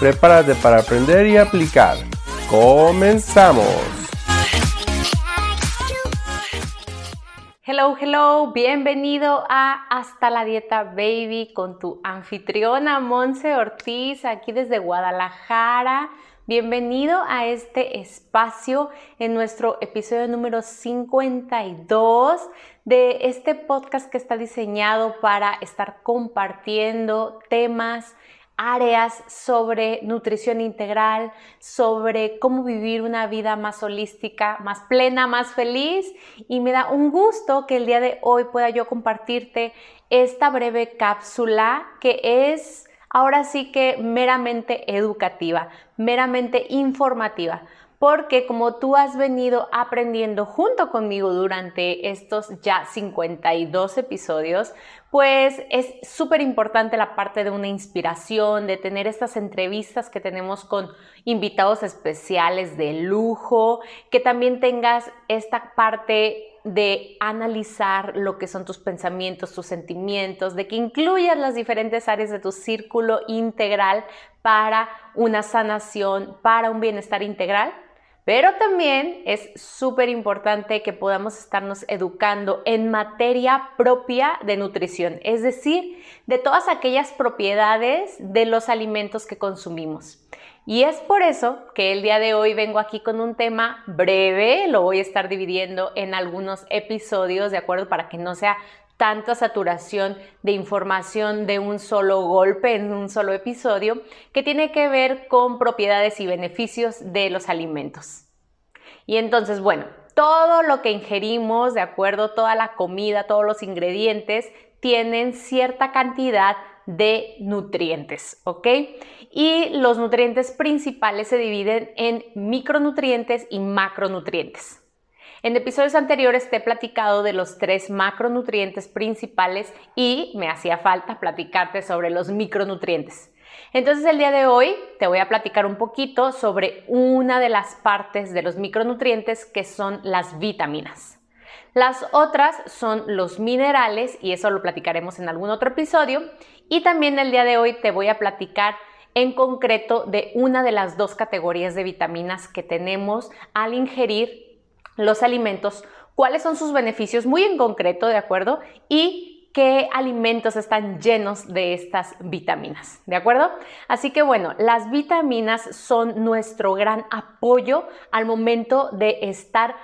Prepárate para aprender y aplicar. ¡Comenzamos! Hello, hello, bienvenido a Hasta la Dieta Baby con tu anfitriona Monse Ortiz, aquí desde Guadalajara. Bienvenido a este espacio en nuestro episodio número 52 de este podcast que está diseñado para estar compartiendo temas, áreas sobre nutrición integral, sobre cómo vivir una vida más holística, más plena, más feliz. Y me da un gusto que el día de hoy pueda yo compartirte esta breve cápsula que es ahora sí que meramente educativa, meramente informativa, porque como tú has venido aprendiendo junto conmigo durante estos ya 52 episodios, pues es súper importante la parte de una inspiración, de tener estas entrevistas que tenemos con invitados especiales de lujo, que también tengas esta parte de analizar lo que son tus pensamientos, tus sentimientos, de que incluyas las diferentes áreas de tu círculo integral para una sanación, para un bienestar integral. Pero también es súper importante que podamos estarnos educando en materia propia de nutrición, es decir, de todas aquellas propiedades de los alimentos que consumimos. Y es por eso que el día de hoy vengo aquí con un tema breve, lo voy a estar dividiendo en algunos episodios, ¿de acuerdo? Para que no sea tanta saturación de información de un solo golpe en un solo episodio, que tiene que ver con propiedades y beneficios de los alimentos. Y entonces, bueno, todo lo que ingerimos, ¿de acuerdo? Toda la comida, todos los ingredientes tienen cierta cantidad de nutrientes, ¿ok? Y los nutrientes principales se dividen en micronutrientes y macronutrientes. En episodios anteriores te he platicado de los tres macronutrientes principales y me hacía falta platicarte sobre los micronutrientes. Entonces el día de hoy te voy a platicar un poquito sobre una de las partes de los micronutrientes que son las vitaminas. Las otras son los minerales y eso lo platicaremos en algún otro episodio. Y también el día de hoy te voy a platicar en concreto de una de las dos categorías de vitaminas que tenemos al ingerir los alimentos, cuáles son sus beneficios muy en concreto, ¿de acuerdo? Y qué alimentos están llenos de estas vitaminas, ¿de acuerdo? Así que bueno, las vitaminas son nuestro gran apoyo al momento de estar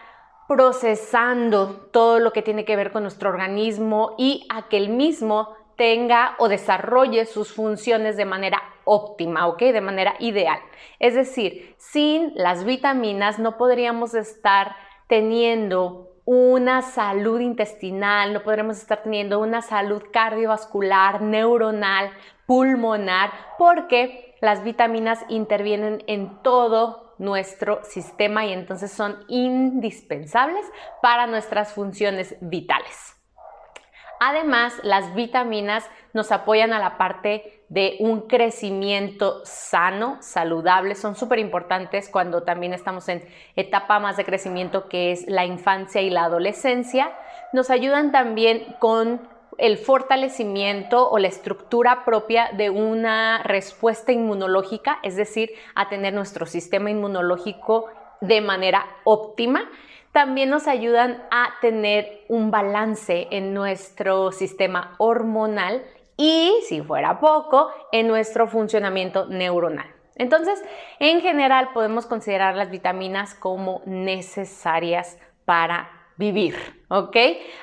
procesando todo lo que tiene que ver con nuestro organismo y a que el mismo tenga o desarrolle sus funciones de manera óptima, ¿ok? De manera ideal. Es decir, sin las vitaminas no podríamos estar teniendo una salud intestinal, no podremos estar teniendo una salud cardiovascular, neuronal, pulmonar, porque las vitaminas intervienen en todo nuestro sistema y entonces son indispensables para nuestras funciones vitales. Además, las vitaminas nos apoyan a la parte de un crecimiento sano, saludable, son súper importantes cuando también estamos en etapa más de crecimiento que es la infancia y la adolescencia. Nos ayudan también con el fortalecimiento o la estructura propia de una respuesta inmunológica, es decir, a tener nuestro sistema inmunológico de manera óptima. También nos ayudan a tener un balance en nuestro sistema hormonal y, si fuera poco, en nuestro funcionamiento neuronal. Entonces, en general podemos considerar las vitaminas como necesarias para vivir, ¿ok?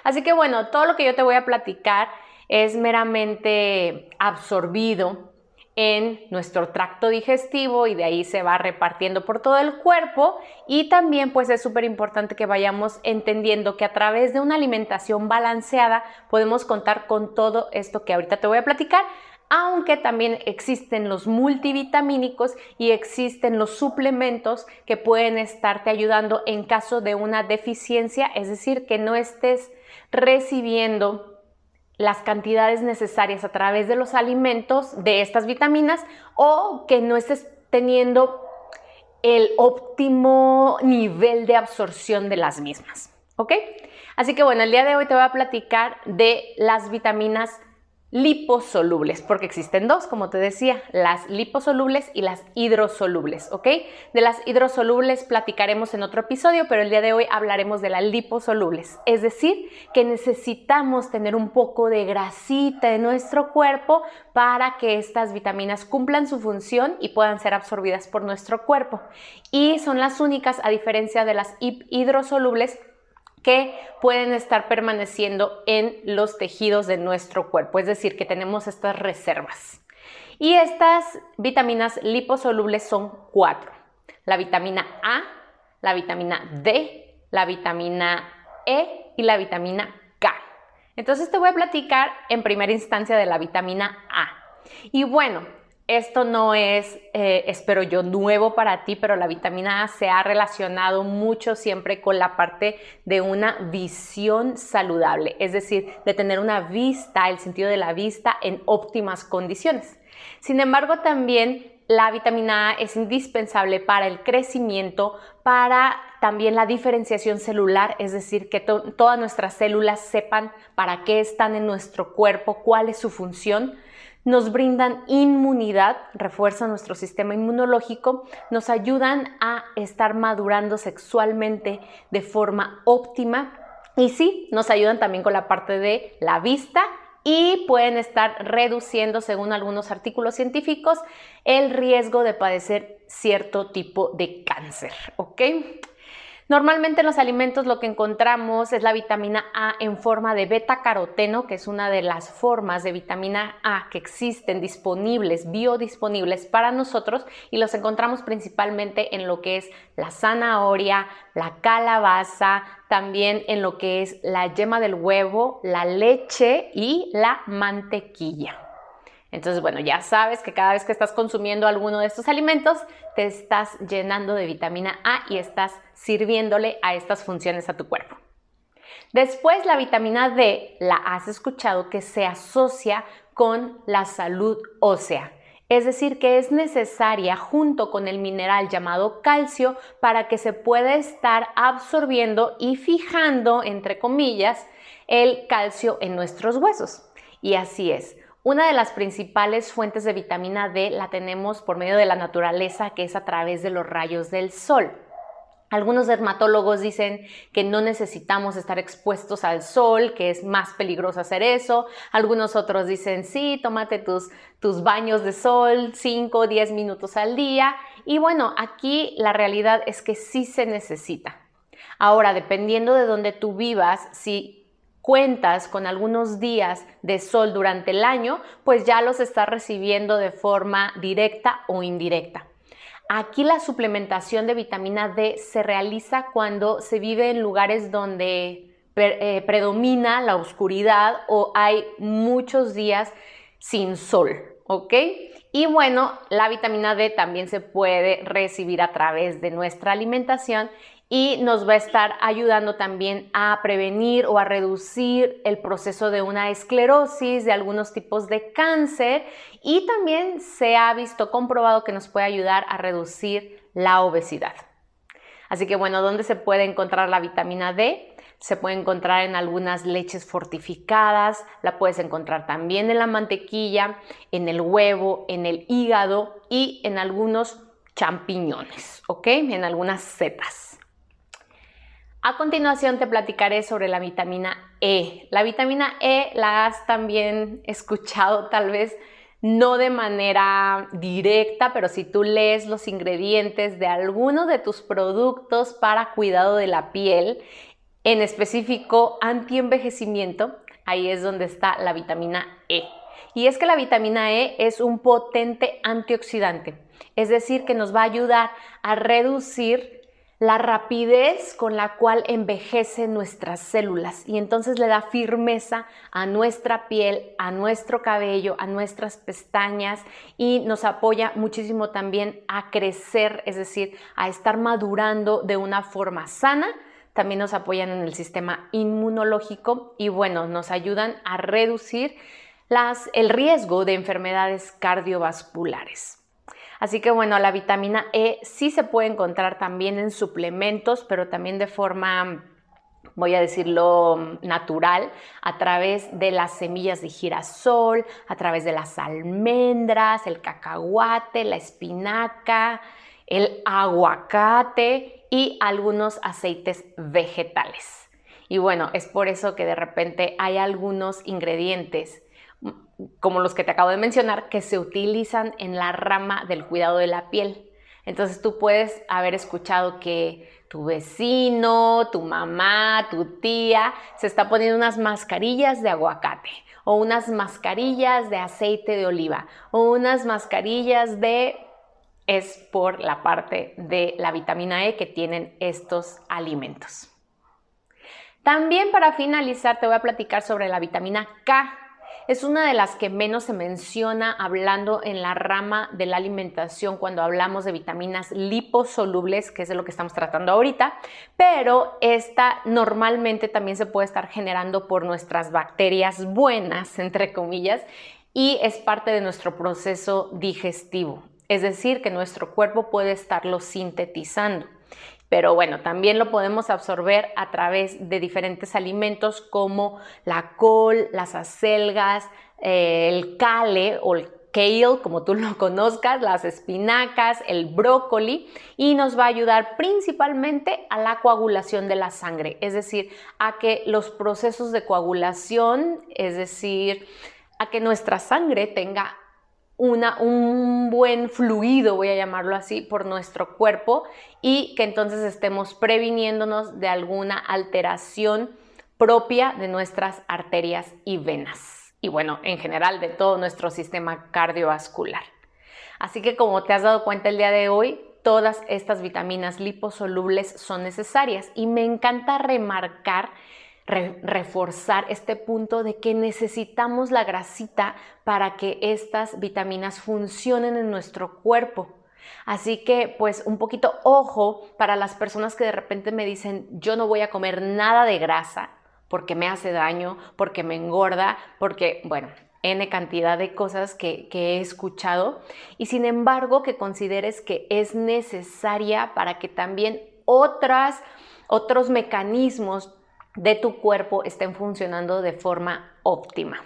Así que bueno, todo lo que yo te voy a platicar es meramente absorbido en nuestro tracto digestivo y de ahí se va repartiendo por todo el cuerpo. Y también pues es súper importante que vayamos entendiendo que a través de una alimentación balanceada podemos contar con todo esto que ahorita te voy a platicar aunque también existen los multivitamínicos y existen los suplementos que pueden estarte ayudando en caso de una deficiencia, es decir, que no estés recibiendo las cantidades necesarias a través de los alimentos de estas vitaminas o que no estés teniendo el óptimo nivel de absorción de las mismas. ¿Ok? Así que bueno, el día de hoy te voy a platicar de las vitaminas liposolubles, porque existen dos, como te decía, las liposolubles y las hidrosolubles, ¿ok? De las hidrosolubles platicaremos en otro episodio, pero el día de hoy hablaremos de las liposolubles, es decir, que necesitamos tener un poco de grasita en nuestro cuerpo para que estas vitaminas cumplan su función y puedan ser absorbidas por nuestro cuerpo. Y son las únicas, a diferencia de las hidrosolubles, que pueden estar permaneciendo en los tejidos de nuestro cuerpo, es decir, que tenemos estas reservas. Y estas vitaminas liposolubles son cuatro. La vitamina A, la vitamina D, la vitamina E y la vitamina K. Entonces te voy a platicar en primera instancia de la vitamina A. Y bueno, esto no es, eh, espero yo, nuevo para ti, pero la vitamina A se ha relacionado mucho siempre con la parte de una visión saludable, es decir, de tener una vista, el sentido de la vista en óptimas condiciones. Sin embargo, también la vitamina A es indispensable para el crecimiento, para también la diferenciación celular, es decir, que todas nuestras células sepan para qué están en nuestro cuerpo, cuál es su función nos brindan inmunidad, refuerzan nuestro sistema inmunológico, nos ayudan a estar madurando sexualmente de forma óptima y sí, nos ayudan también con la parte de la vista y pueden estar reduciendo, según algunos artículos científicos, el riesgo de padecer cierto tipo de cáncer, ¿ok? Normalmente en los alimentos lo que encontramos es la vitamina A en forma de beta caroteno, que es una de las formas de vitamina A que existen disponibles, biodisponibles para nosotros y los encontramos principalmente en lo que es la zanahoria, la calabaza, también en lo que es la yema del huevo, la leche y la mantequilla. Entonces, bueno, ya sabes que cada vez que estás consumiendo alguno de estos alimentos, te estás llenando de vitamina A y estás sirviéndole a estas funciones a tu cuerpo. Después, la vitamina D, la has escuchado que se asocia con la salud ósea. Es decir, que es necesaria junto con el mineral llamado calcio para que se pueda estar absorbiendo y fijando, entre comillas, el calcio en nuestros huesos. Y así es. Una de las principales fuentes de vitamina D la tenemos por medio de la naturaleza, que es a través de los rayos del sol. Algunos dermatólogos dicen que no necesitamos estar expuestos al sol, que es más peligroso hacer eso. Algunos otros dicen, sí, tómate tus, tus baños de sol 5 o 10 minutos al día. Y bueno, aquí la realidad es que sí se necesita. Ahora, dependiendo de donde tú vivas, si cuentas con algunos días de sol durante el año, pues ya los estás recibiendo de forma directa o indirecta. Aquí la suplementación de vitamina D se realiza cuando se vive en lugares donde eh, predomina la oscuridad o hay muchos días sin sol, ¿ok? Y bueno, la vitamina D también se puede recibir a través de nuestra alimentación y nos va a estar ayudando también a prevenir o a reducir el proceso de una esclerosis, de algunos tipos de cáncer y también se ha visto comprobado que nos puede ayudar a reducir la obesidad. Así que bueno, ¿dónde se puede encontrar la vitamina D? Se puede encontrar en algunas leches fortificadas, la puedes encontrar también en la mantequilla, en el huevo, en el hígado y en algunos champiñones, ¿ok? En algunas setas. A continuación te platicaré sobre la vitamina E. La vitamina E la has también escuchado tal vez no de manera directa, pero si tú lees los ingredientes de alguno de tus productos para cuidado de la piel, en específico antienvejecimiento, ahí es donde está la vitamina E. Y es que la vitamina E es un potente antioxidante, es decir, que nos va a ayudar a reducir la rapidez con la cual envejecen nuestras células y entonces le da firmeza a nuestra piel, a nuestro cabello, a nuestras pestañas y nos apoya muchísimo también a crecer, es decir, a estar madurando de una forma sana. También nos apoyan en el sistema inmunológico y bueno, nos ayudan a reducir el riesgo de enfermedades cardiovasculares. Así que bueno, la vitamina E sí se puede encontrar también en suplementos, pero también de forma voy a decirlo natural, a través de las semillas de girasol, a través de las almendras, el cacahuate, la espinaca, el aguacate y algunos aceites vegetales. Y bueno, es por eso que de repente hay algunos ingredientes como los que te acabo de mencionar, que se utilizan en la rama del cuidado de la piel. Entonces tú puedes haber escuchado que tu vecino, tu mamá, tu tía se está poniendo unas mascarillas de aguacate o unas mascarillas de aceite de oliva o unas mascarillas de... es por la parte de la vitamina E que tienen estos alimentos. También para finalizar te voy a platicar sobre la vitamina K es una de las que menos se menciona hablando en la rama de la alimentación cuando hablamos de vitaminas liposolubles, que es de lo que estamos tratando ahorita, pero esta normalmente también se puede estar generando por nuestras bacterias buenas, entre comillas, y es parte de nuestro proceso digestivo. Es decir, que nuestro cuerpo puede estarlo sintetizando. Pero bueno, también lo podemos absorber a través de diferentes alimentos como la col, las acelgas, eh, el kale o el kale, como tú lo conozcas, las espinacas, el brócoli y nos va a ayudar principalmente a la coagulación de la sangre, es decir, a que los procesos de coagulación, es decir, a que nuestra sangre tenga un buen fluido, voy a llamarlo así, por nuestro cuerpo y que entonces estemos previniéndonos de alguna alteración propia de nuestras arterias y venas. Y bueno, en general de todo nuestro sistema cardiovascular. Así que como te has dado cuenta el día de hoy, todas estas vitaminas liposolubles son necesarias y me encanta remarcar reforzar este punto de que necesitamos la grasita para que estas vitaminas funcionen en nuestro cuerpo. Así que pues un poquito ojo para las personas que de repente me dicen yo no voy a comer nada de grasa porque me hace daño, porque me engorda, porque bueno, N cantidad de cosas que, que, he escuchado y sin embargo que consideres que es necesaria para que también otras, otros mecanismos de tu cuerpo estén funcionando de forma óptima.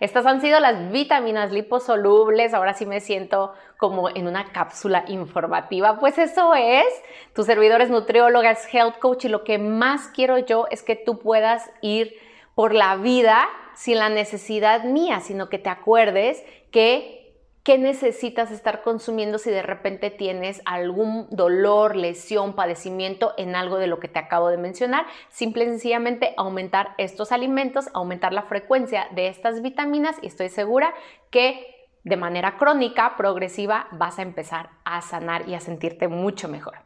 Estas han sido las vitaminas liposolubles. Ahora sí me siento como en una cápsula informativa. Pues eso es. Tu servidor es nutrióloga, es health coach y lo que más quiero yo es que tú puedas ir por la vida sin la necesidad mía, sino que te acuerdes que ¿Qué necesitas estar consumiendo si de repente tienes algún dolor, lesión, padecimiento en algo de lo que te acabo de mencionar? Simple y sencillamente aumentar estos alimentos, aumentar la frecuencia de estas vitaminas y estoy segura que de manera crónica, progresiva, vas a empezar a sanar y a sentirte mucho mejor.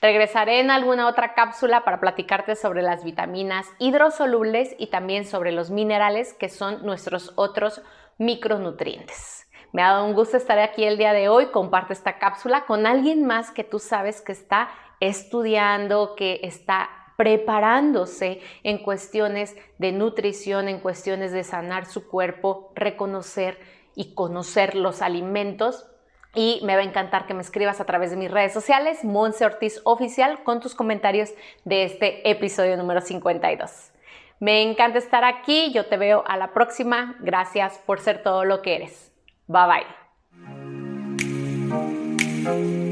Regresaré en alguna otra cápsula para platicarte sobre las vitaminas hidrosolubles y también sobre los minerales que son nuestros otros micronutrientes. Me ha dado un gusto estar aquí el día de hoy. Comparte esta cápsula con alguien más que tú sabes que está estudiando, que está preparándose en cuestiones de nutrición, en cuestiones de sanar su cuerpo, reconocer y conocer los alimentos. Y me va a encantar que me escribas a través de mis redes sociales, Monse Ortiz Oficial, con tus comentarios de este episodio número 52. Me encanta estar aquí, yo te veo a la próxima. Gracias por ser todo lo que eres. Bye bye.